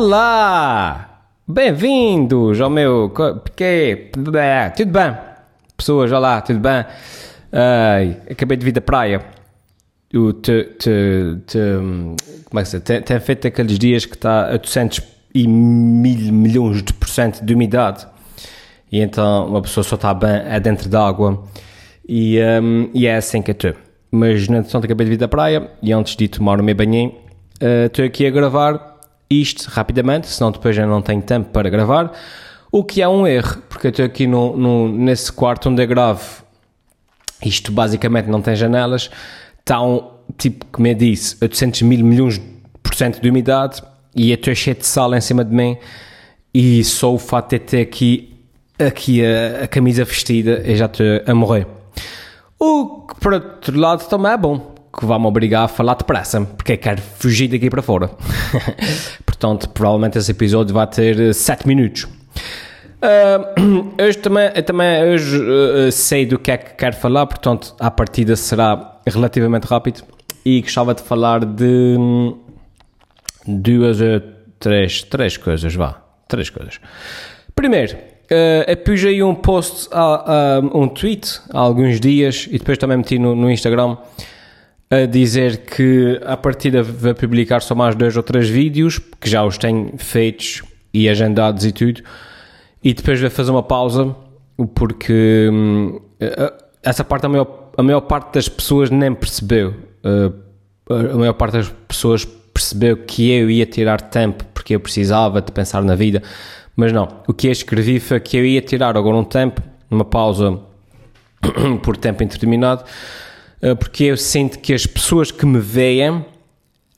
Olá! Bem-vindos ao meu. Porque. Tudo bem? Pessoas, olá, tudo bem? Ai, acabei de vir da praia. O te, te, te, como é que se tem, tem feito aqueles dias que está a 200 e mil milhões de por cento de umidade e então uma pessoa só está bem é dentro d'água e, um, e é assim que eu estou. Mas, no entretanto, acabei de vir da praia e antes de tomar o meu banhinho, uh, estou aqui a gravar isto rapidamente, senão depois já não tenho tempo para gravar. O que é um erro, porque eu estou aqui no, no, nesse quarto onde eu gravo. Isto basicamente não tem janelas, está um, tipo, como eu disse, 800 mil milhões por cento de umidade e eu estou cheio de sal em cima de mim e só o fato de ter aqui, aqui a, a camisa vestida eu já estou a morrer. O que, por outro lado, também é bom, que vai-me obrigar a falar depressa, porque eu quero fugir daqui para fora. Portanto, provavelmente esse episódio vai ter 7 minutos. Uh, hoje também, também hoje, uh, sei do que é que quero falar, portanto, a partida será relativamente rápido e gostava de falar de duas ou três, três coisas, vá, três coisas. Primeiro, uh, aí um post, uh, um tweet há alguns dias e depois também meti no, no Instagram a dizer que a partida vai publicar só mais dois ou três vídeos, que já os tenho feitos e agendados e tudo, e depois vai fazer uma pausa, porque hum, essa parte a maior, a maior parte das pessoas nem percebeu. A maior parte das pessoas percebeu que eu ia tirar tempo porque eu precisava de pensar na vida, mas não. O que eu escrevi foi que eu ia tirar agora um tempo, uma pausa por tempo indeterminado, porque eu sinto que as pessoas que me veem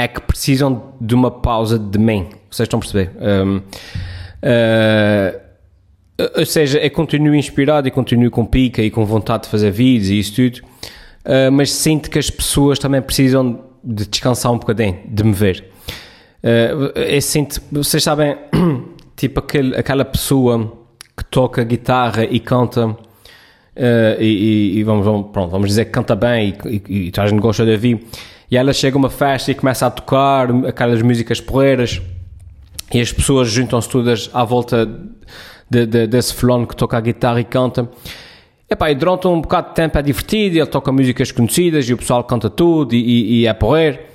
é que precisam de uma pausa de mim. Vocês estão a perceber? Um, uh, ou seja, eu continuo inspirado e continuo com pica e com vontade de fazer vídeos e isso tudo, uh, mas sinto que as pessoas também precisam de descansar um bocadinho, de me ver. Uh, eu sinto, vocês sabem, tipo aquele, aquela pessoa que toca guitarra e canta, uh, e, e, vamos, vamos, pronto, vamos dizer que canta bem e, e, e a gente de ouvir, e ela chega a uma festa e começa a tocar aquelas músicas porreiras, e as pessoas juntam-se todas à volta de, de, desse fulano que toca a guitarra e canta. Epá, e durante um bocado de tempo é divertido, ele toca músicas conhecidas e o pessoal canta tudo e, e, e é porrer.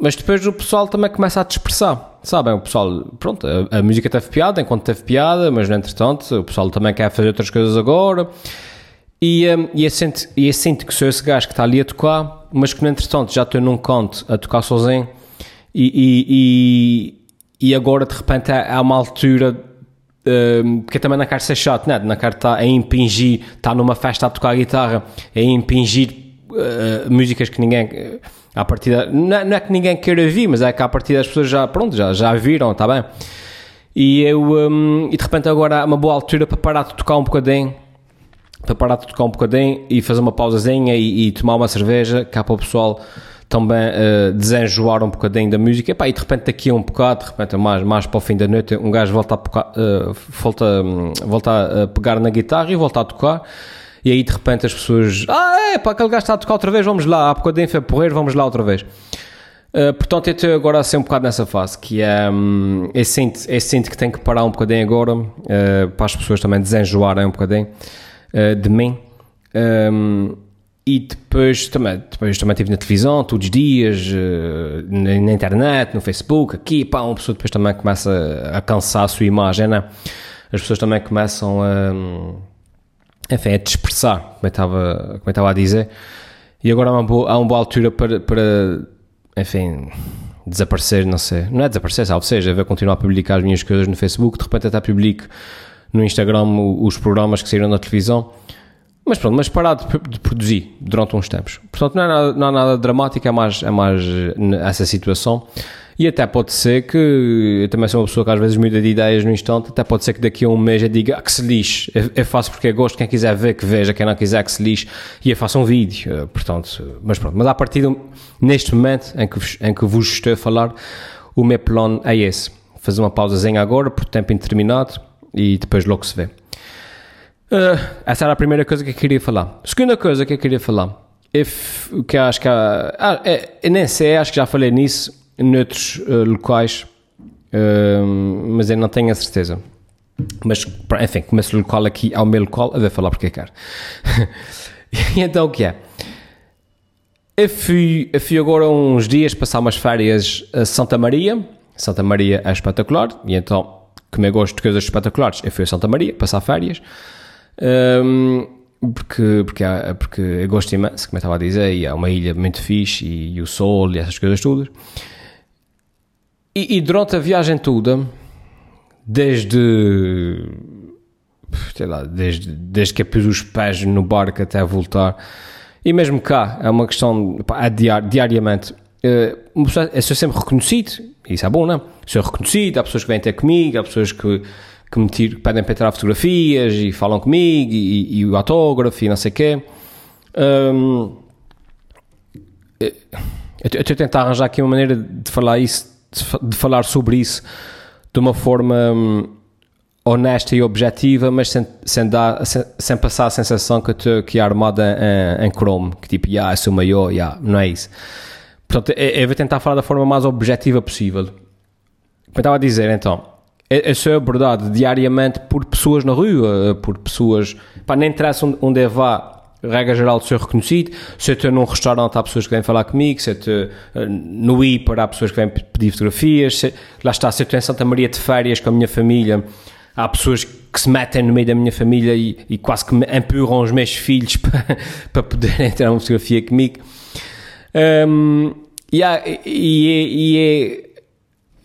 Mas depois o pessoal também começa a dispersar, sabem? O pessoal, pronto, a, a, música teve piada enquanto teve piada, mas no entretanto o pessoal também quer fazer outras coisas agora. E, um, e, eu sinto, e eu sinto que sou esse gajo que está ali a tocar, mas que no entretanto já estou num canto a tocar sozinho e, e, e agora de repente há uma altura porque também não quero ser chato, né? não quero estar a impingir, estar numa festa a tocar guitarra, a impingir uh, músicas que ninguém, à partida, não, não, é que ninguém queira ouvir, mas é que à partida as pessoas já, pronto, já, já viram, está bem? E eu, um, e de repente agora é uma boa altura para parar de tocar um bocadinho, para parar de tocar um bocadinho e fazer uma pausazinha e, e tomar uma cerveja, cá para o pessoal também uh, desenjoar um bocadinho da música. E, pá, e de repente daqui a um bocado, de repente mais, mais para o fim da noite, um gajo volta a, uh, volta, um, volta a pegar na guitarra e volta a tocar. E aí de repente as pessoas, ah, é, pá, aquele gajo está a tocar outra vez, vamos lá, há bocadinho foi porrer, vamos lá outra vez. Uh, portanto, eu estou agora a ser um bocado nessa fase, que é, um, eu, sinto, eu sinto que tenho que parar um bocadinho agora, uh, para as pessoas também desenjoarem um bocadinho uh, de mim. Um, e depois também, depois também estive na televisão todos os dias, na, na, internet, no Facebook, aqui, pá, uma pessoa depois também começa a cansar a sua imagem, né? As pessoas também começam a, enfim, a dispersar, como eu estava, como eu estava a dizer. E agora há uma boa, há uma boa altura para, para, enfim, desaparecer, não sei. Não é desaparecer, sabe? Ou seja, vai continuar a publicar as minhas coisas no Facebook, de repente até publico no Instagram os programas que saíram na televisão mas pronto, mas parar de, de, produzir durante uns tempos. Portanto, não é nada, não é nada dramático, é mais, é mais essa situação. E até pode ser que, eu também sou uma pessoa que às vezes muda de ideias no instante, até pode ser que daqui a um mês eu diga ah, que se lixe, eu, faço porque eu gosto, quem quiser ver que veja, quem não quiser que se lixe, e eu faço um vídeo, eh, portanto, mas pronto. Mas a partir de, neste momento em que, em que vos estou a falar, o meu plano é esse, fazer uma pausazinha agora, por tempo indeterminado, e depois logo se vê. Uh, essa era a primeira coisa que eu queria falar. Segunda coisa que eu queria falar, if, que acho que. Ah, é, nem sei, acho que já falei nisso noutros uh, locais. um, mas eu não tenho a certeza. Mas, enfim, começo o local aqui ao meu local a ver falar porque quero. e então o que é? Eu fui, eu fui agora uns dias passar umas férias a Santa Maria. Santa Maria é espetacular e então, como eu gosto de coisas espetaculares, eu fui a Santa Maria passar férias. Um, porque, porque, porque eu gosto imenso, como eu estava a dizer, e é uma ilha muito fixe e, e o sol e essas coisas todas. E, e, durante a viagem toda, desde sei lá, desde, desde que eu pus os pés no barco até voltar, e mesmo cá, é uma questão pá, é diar, diariamente. Uh, é ser sempre reconhecido, isso é bom, não? É? Ser reconhecido, há pessoas que vêm ter comigo, há pessoas que, que me tiro, pedem para tirar fotografias e falam comigo, e, e o autógrafo e não sei o quê. Um, eu estou a tentar arranjar aqui uma maneira de falar isso, de falar sobre isso de uma forma hum, honesta e objetiva, mas sem, sem, dar, sem, sem passar a sensação que estou aqui armada em, em Chrome, que tipo, yeah, sou maior, yeah, não é isso. Portanto, eu, eu vou tentar falar da forma mais objetiva possível. Como eu estava a dizer, então, eu sou abordado diariamente por pessoas na rua, por pessoas, pá, nem interessa onde, onde eu vá, regra geral ser reconhecido. Se eu estou num restaurante, há pessoas que vêm falar comigo. Se eu estou eh, no IPAR, há pessoas que vêm pedir fotografias. Se, lá está, se eu estou em Santa Maria de férias com a minha família, há pessoas que se metem no meio da minha família e, e quase que me empurram os meus filhos para, para poderem tirar uma fotografia comigo. Um, e, e,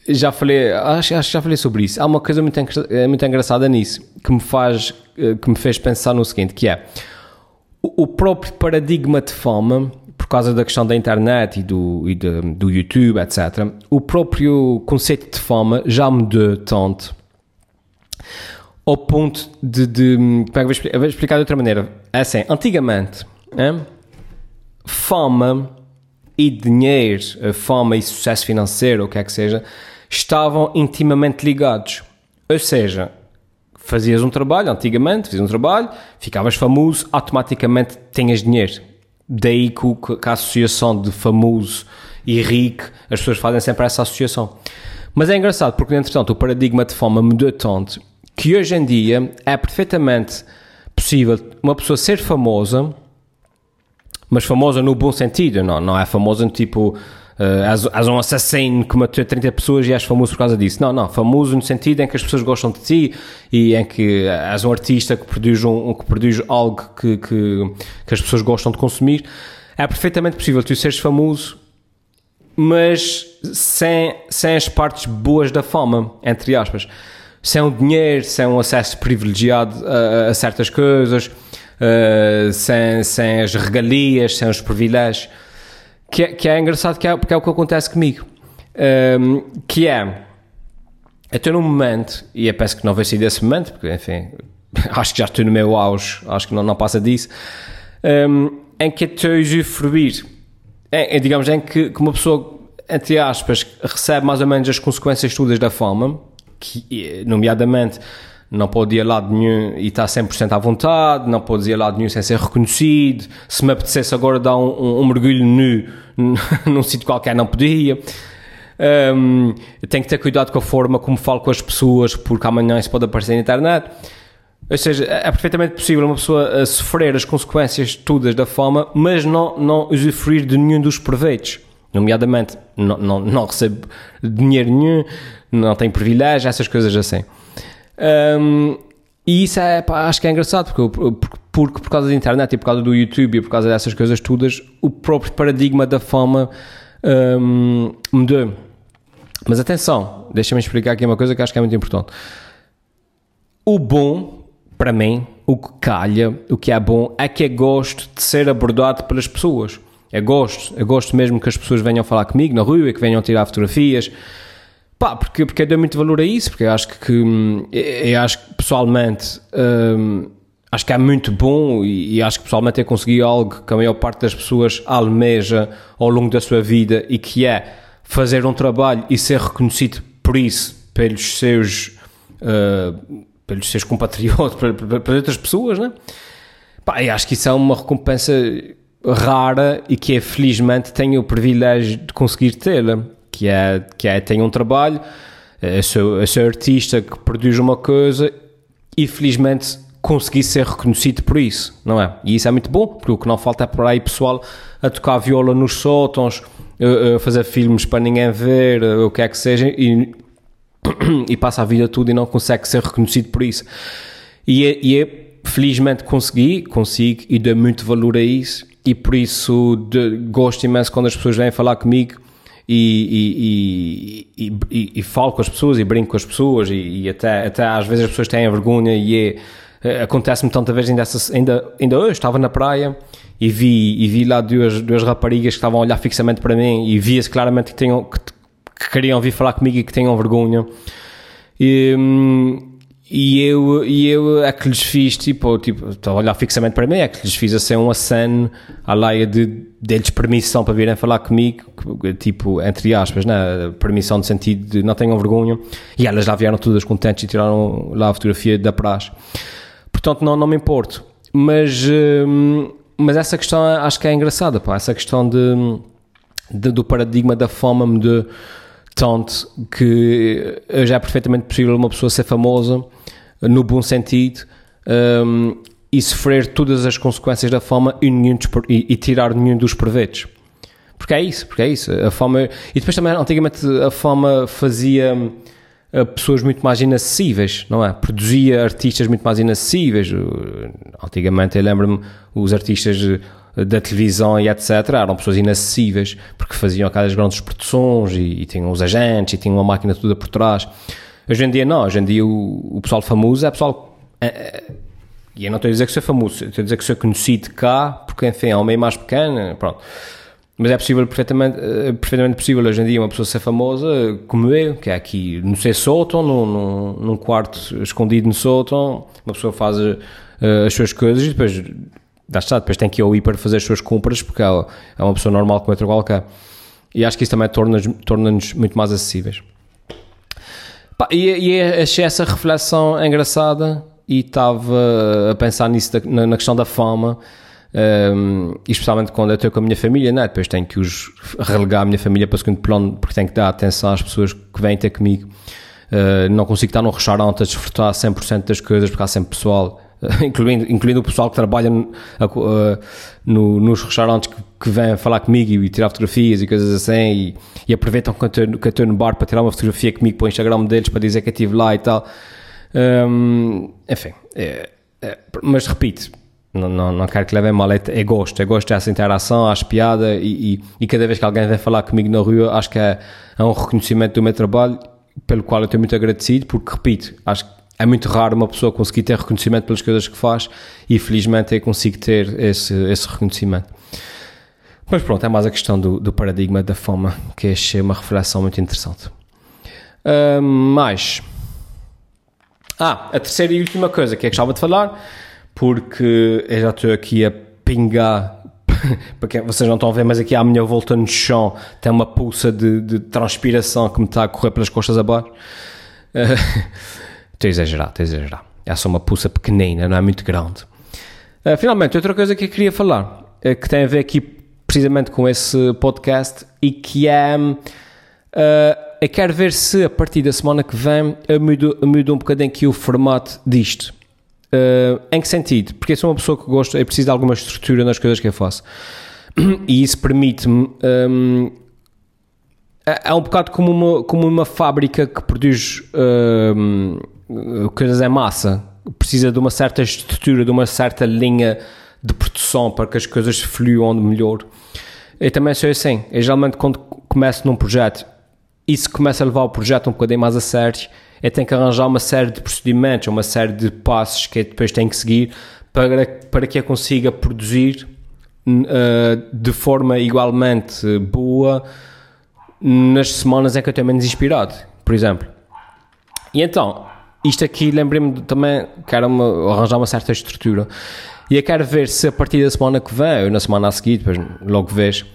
e, já falei, acho, acho que já falei sobre isso. Há uma coisa muito, muito engraçada nisso que me faz, eh, que me fez pensar no seguinte, que é o próprio paradigma de fama, por causa da questão da internet e do, e de, do YouTube, etc., o próprio conceito de fama já mudou tanto ao ponto de. de como é que eu vou explicar, eu vou explicar de outra maneira? É assim, antigamente, é? fama e dinheiro, fama e sucesso financeiro, o que é que seja, estavam intimamente ligados. Ou seja, fazias um trabalho, antigamente, fazias um trabalho, ficavas famoso, automaticamente tinhas dinheiro. Daí que, que a associação de famoso e rico, as pessoas fazem sempre essa associação. Mas é engraçado porque, entretanto, o paradigma de fama mudou tanto que hoje em dia é perfeitamente possível uma pessoa ser famosa, mas famosa no bom sentido, não, não é famosa no tipo uh, és, és um assassino que matou 30 pessoas e és famoso por causa disso. Não, não, famoso no sentido em que as pessoas gostam de ti e em que és um artista que produz, um, que produz algo que, que, que as pessoas gostam de consumir. É perfeitamente possível tu seres famoso, mas sem, sem as partes boas da fama, entre aspas. Sem o dinheiro, sem um acesso privilegiado a, a certas coisas, uh, sem, sem as regalias, sem os privilégios que é, que é engraçado, que é, porque é o que acontece comigo. Um, que é, eu estou num momento, e eu penso que não vai ser desse momento, porque, enfim, acho que já estou no meu auge, acho que não, não passa disso, um, em que estou a usufruir, é, é, digamos, em que, que uma pessoa, entre aspas, recebe mais ou menos as consequências todas da fama, que, nomeadamente, não pode ir a lado nenhum e está 100% à vontade, não pode ir a lado nenhum sem ser reconhecido. Se me apetecesse agora dar um, um, um mergulho nu num sítio qualquer, não podia. Um, tenho que ter cuidado com a forma como falo com as pessoas, porque amanhã isso pode aparecer na internet. Ou seja, é perfeitamente possível uma pessoa sofrer as consequências todas da fama, mas não, não usufruir de nenhum dos proveitos. Nomeadamente, não, não, não recebe dinheiro nenhum, não tem privilégio, essas coisas assim. Um, e isso é, pá, acho que é engraçado, porque, porque, porque, por causa da internet e por causa do YouTube e por causa dessas coisas todas, o próprio paradigma da fama um, mudou. Mas atenção, deixa-me explicar aqui uma coisa que acho que é muito importante. O bom, para mim, o que calha, o que é bom, é que eu gosto de ser abordado pelas pessoas. Eu gosto, eu gosto mesmo que as pessoas venham falar comigo na rua e que venham tirar fotografias Pá, porque, porque eu dou muito valor a isso, porque eu acho que, que eu acho que pessoalmente hum, acho que é muito bom e, e, acho que pessoalmente eu consegui algo que a maior parte das pessoas almeja ao longo da sua vida e que é fazer um trabalho e ser reconhecido por isso pelos seus uh, pelos seus compatriotas, pelas outras pessoas, né? Pá, eu acho que isso é uma recompensa rara e que é, felizmente tenho o privilégio de conseguir tê-la que é, que é tem um trabalho Eu sou, eu sou artista que produz uma coisa e felizmente consegui ser reconhecido por isso, não é? E isso é muito bom, porque o que não falta é por aí pessoal a tocar viola nos sótãos, fazer filmes para ninguém ver, o que é que seja, e, e passa a vida toda e não consegue ser reconhecido por isso. E, é, e é, felizmente consegui, consigo e dou muito valor a isso, e por isso de, gosto imenso quando as pessoas vêm falar comigo e, e, e, e, falo com as pessoas e brinco com as pessoas e, até, até às vezes as pessoas têm vergonha e é eh, acontece-me tanta vez, ainda, ainda, ainda hoje estava na praia e vi, e vi lá duas, duas raparigas que estavam a olhar fixamente para mim e via-se claramente que, tinham, que, que, queriam vir falar comigo e que tinham vergonha. E, e eu, e eu é que lhes fiz, tipo, tipo, estão a olhar fixamente para mim, é que lhes fiz assim um aceno à laia de deles permissão para virem falar comigo, tipo, entre aspas, né? permissão no sentido de não tenham vergonha, e elas lá vieram todas contentes e tiraram lá a fotografia da praxe. Portanto, não, não me importo. Mas, hum, mas essa questão acho que é engraçada, pá. Essa questão de, de do paradigma da fama de tanto que já é perfeitamente possível uma pessoa ser famosa, no bom sentido, um, e sofrer todas as consequências da fama e, nenhum, e, e tirar nenhum dos proveitos. Porque é isso, porque é isso. A fama. E depois também, antigamente, a fama fazia pessoas muito mais inacessíveis, não é? Produzia artistas muito mais inacessíveis. Antigamente, eu lembro-me, os artistas da televisão e etc. eram pessoas inacessíveis porque faziam aquelas grandes produções e, e tinham os agentes e tinham uma máquina toda por trás. Hoje em dia, não. Hoje em dia, o, o pessoal famoso é pessoal. É, é, e eu não estou a dizer que sou famoso, estou a dizer que sou conhecido cá, porque enfim, é um meio mais pequeno, pronto. Mas é possível, perfeitamente, eh, perfeitamente possível hoje em dia uma pessoa ser famosa como eu, que é aqui no seu sótão, num, num, num quarto escondido no sótão, uma pessoa faz uh, as suas coisas e depois, dá está, depois tem que ir ao hiper fazer as suas compras porque é, uma pessoa normal como outra qualquer. E acho que isso também torna-nos torna muito mais acessíveis. E, e achei essa reflexão engraçada e estava a pensar nisso, da, na, na questão da fama um, especialmente quando eu estou com a minha família, né? depois tenho que os relegar a minha família para o segundo plano, porque tenho que dar atenção às pessoas que vêm ter comigo. Uh, não consigo estar num restaurante a desfrutar 100% das coisas, porque há sempre pessoal, incluindo, incluindo o pessoal que trabalha no, uh, no, nos restaurantes que, que falar comigo e, tirar fotografias e coisas assim, e, e aproveitam que eu, estou no bar para tirar uma fotografia comigo para o Instagram deles, para dizer que eu estive lá e tal. Um, enfim, é, é, mas repito, não, não, não quero que levem mal, é, é gosto, é gosto dessa interação, acho piada e, e, e, cada vez que alguém vem falar comigo na rua, acho que é, é, um reconhecimento do meu trabalho, pelo qual eu estou muito agradecido, porque, repito, acho que é muito raro uma pessoa conseguir ter reconhecimento pelas coisas que faz e felizmente eu consigo ter esse, esse reconhecimento. Mas pronto, é mais a questão do, do paradigma da fama, que achei uma reflexão muito interessante. Uh, mais. Ah, a terceira e última coisa que é que gostava de falar porque eu já estou aqui a pingar porque vocês não estão a ver, mas aqui à minha volta no chão tem uma pulsa de, de transpiração que me está a correr pelas costas abaixo. Uh, estou a exagerar, estou a exagerar. É só uma pulsa pequenina, não é muito grande. Uh, finalmente, outra coisa que eu queria falar, uh, que tem a ver aqui precisamente com esse podcast e que é. Uh, eu quero ver se a partir da semana que vem eu mudo, eu mudo um bocadinho aqui o formato disto. Uh, em que sentido? Porque eu sou uma pessoa que gosta, eu preciso de alguma estrutura nas coisas que eu faço. E isso permite-me. Um, é, é um bocado como uma, como uma fábrica que produz um, coisas em massa. Precisa de uma certa estrutura, de uma certa linha de produção para que as coisas fluam melhor. Eu também sou assim. Eu geralmente, quando começo num projeto, isso começa a levar o projeto um bocadinho mais a sério eu tenho que arranjar uma série de procedimentos, uma série de passos que eu depois tenho que seguir para, para que eu consiga produzir uh, de forma igualmente boa nas semanas em que eu estou menos inspirado, por exemplo. E então, isto aqui, lembrei-me também, quero uma, arranjar uma certa estrutura. E eu quero ver se a partir da semana que vem, ou na semana a seguir, depois logo vejo,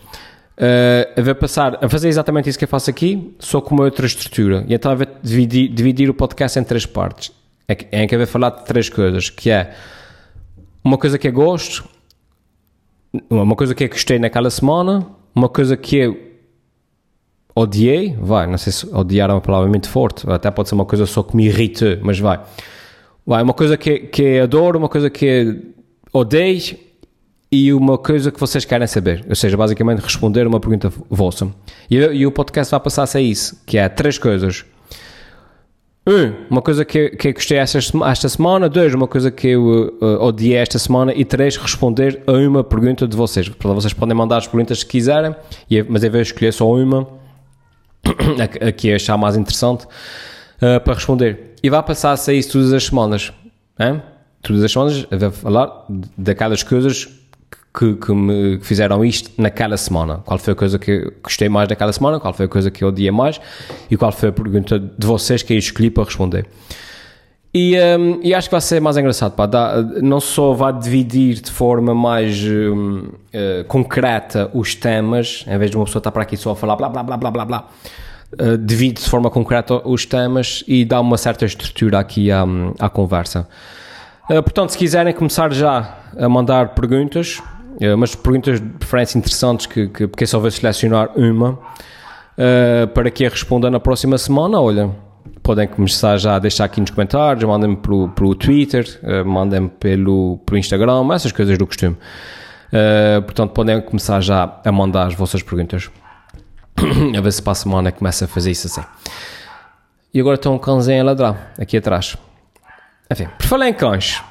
Uh, a ver passar a fazer exatamente isso que eu faço aqui, só com uma outra estrutura. E então a ver dividir, dividir o podcast em três partes. É que, que haver falar de três coisas, que é uma coisa que eu gosto, uma coisa que eu gostei naquela semana, uma coisa que eu odiei, vai, não sei se odiar é uma palavra muito forte, até pode ser uma coisa só que me irrita, mas vai. Vai, uma coisa que, que adoro, uma coisa que odeio e uma coisa que vocês querem saber. Ou seja, basicamente responder uma pergunta vossa. E, e o podcast vai passar a isso, que é três coisas. Um, uma coisa que, que gostei esta, esta semana. Dois, uma coisa que eu uh, odiei esta semana. E três, responder a uma pergunta de vocês. Vocês podem mandar as perguntas que quiserem, mas eu vou escolher só uma, a, a que achar mais interessante, uh, para responder. E vai passar a isso todas as semanas. Hein? Todas as semanas, eu vou falar daquelas coisas que, que, me fizeram isto naquela semana. Qual foi a coisa que gostei mais daquela semana, qual foi a coisa que eu odiei mais e qual foi a pergunta de vocês que eu escolhi para responder. E, um, e acho que vai ser mais engraçado, pá, dá, não só vai dividir de forma mais um, uh, concreta os temas, em vez de uma pessoa estar para aqui só a falar blá blá blá blá blá blá, uh, divide de forma concreta os temas e dá uma certa estrutura aqui à, à conversa. Uh, portanto, se quiserem começar já a mandar perguntas, mas perguntas de preferência interessantes que, que porque só vou selecionar uma para que a responda na próxima semana. Olha, podem começar já a deixar aqui nos comentários, mandem-me pelo, pelo Twitter, uh, mandem-me pelo, pelo Instagram, essas coisas do costume. Uh, portanto, podem começar já a mandar as vossas perguntas. a ver se para a semana começa a fazer isso assim. E agora está um cãozinho a ladrar aqui atrás. Enfim, por falar em cães,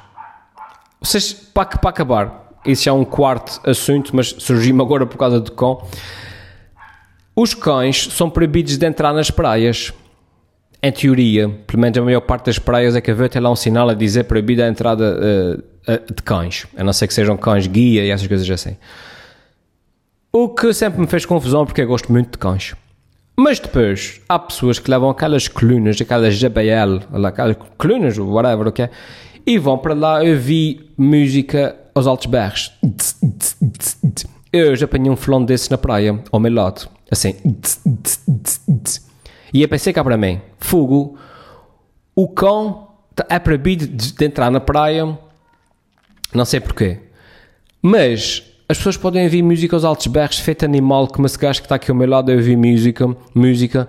vocês, para, para acabar, isso é um quarto assunto, mas surgiu-me agora por causa do cão. Os cães são proibidos de entrar nas praias. Em teoria, pelo menos a maior parte das praias é que haver até lá um sinal a dizer proibida a entrada uh, de cães, a não ser que sejam cães guia e essas coisas assim. O que sempre me fez confusão porque eu gosto muito de cães. Mas depois há pessoas que levam aquelas colunas, aquelas JBL, aquelas colunas, whatever, ok? E vão para lá ouvir música aos altos berros. Eu já apanhei um flão desses na praia, ao meu lado, assim. E eu pensei cá para mim, fogo, o cão tá, é proibido de entrar na praia, não sei porquê, mas as pessoas podem ouvir música aos altos berros, feito animal, como esse gajo que está aqui ao meu lado a ouvir música, música,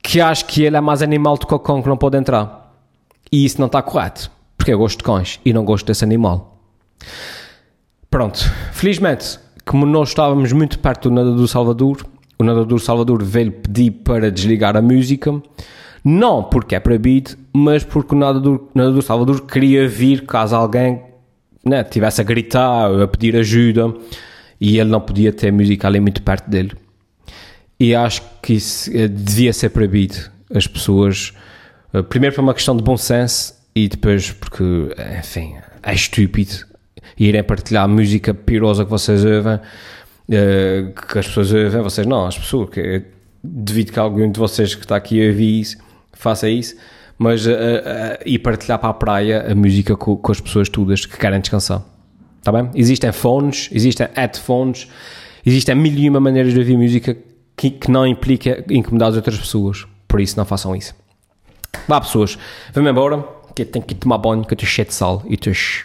que acho que ele é mais animal do que o cão que não pode entrar. E isso não está correto, porque eu gosto de cães e não gosto desse animal. Pronto, felizmente, como nós estávamos muito perto do nadador Salvador, o nadador Salvador veio pedir para desligar a música, não porque é proibido, mas porque o nadador, o nadador Salvador queria vir caso alguém né, tivesse a gritar, a pedir ajuda, e ele não podia ter música ali muito perto dele. E acho que isso eh, devia ser proibido. As pessoas, eh, primeiro por uma questão de bom senso, e depois porque, enfim, é estúpido irem partilhar música pirosa que vocês ouvem, que as pessoas ouvem, vocês não, as pessoas, que devido que algum de vocês que está aqui a ouvir isso, faça isso, mas uh, e partilhar para a praia a música com, com as pessoas todas que querem descansar. Está bem? Existem fones, existem headphones, existem mil e uma maneiras de ouvir música que, que não implica incomodar as outras pessoas. Por isso, não façam isso. Vá, pessoas, vamos embora que tenho que tomar banho, que eu estou cheio de sal e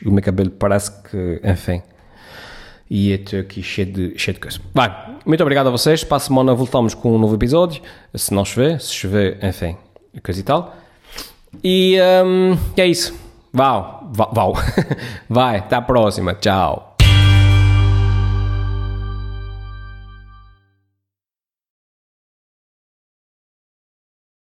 o meu cabelo parece que, enfim. E estou aqui cheio de, cheio de coisa. Vai, muito obrigado a vocês. Para a semana voltamos com um novo episódio. Se não chover, se chover, enfim, coisa e tal. E um, é isso. Vau, vau. Vai, até a próxima. Tchau.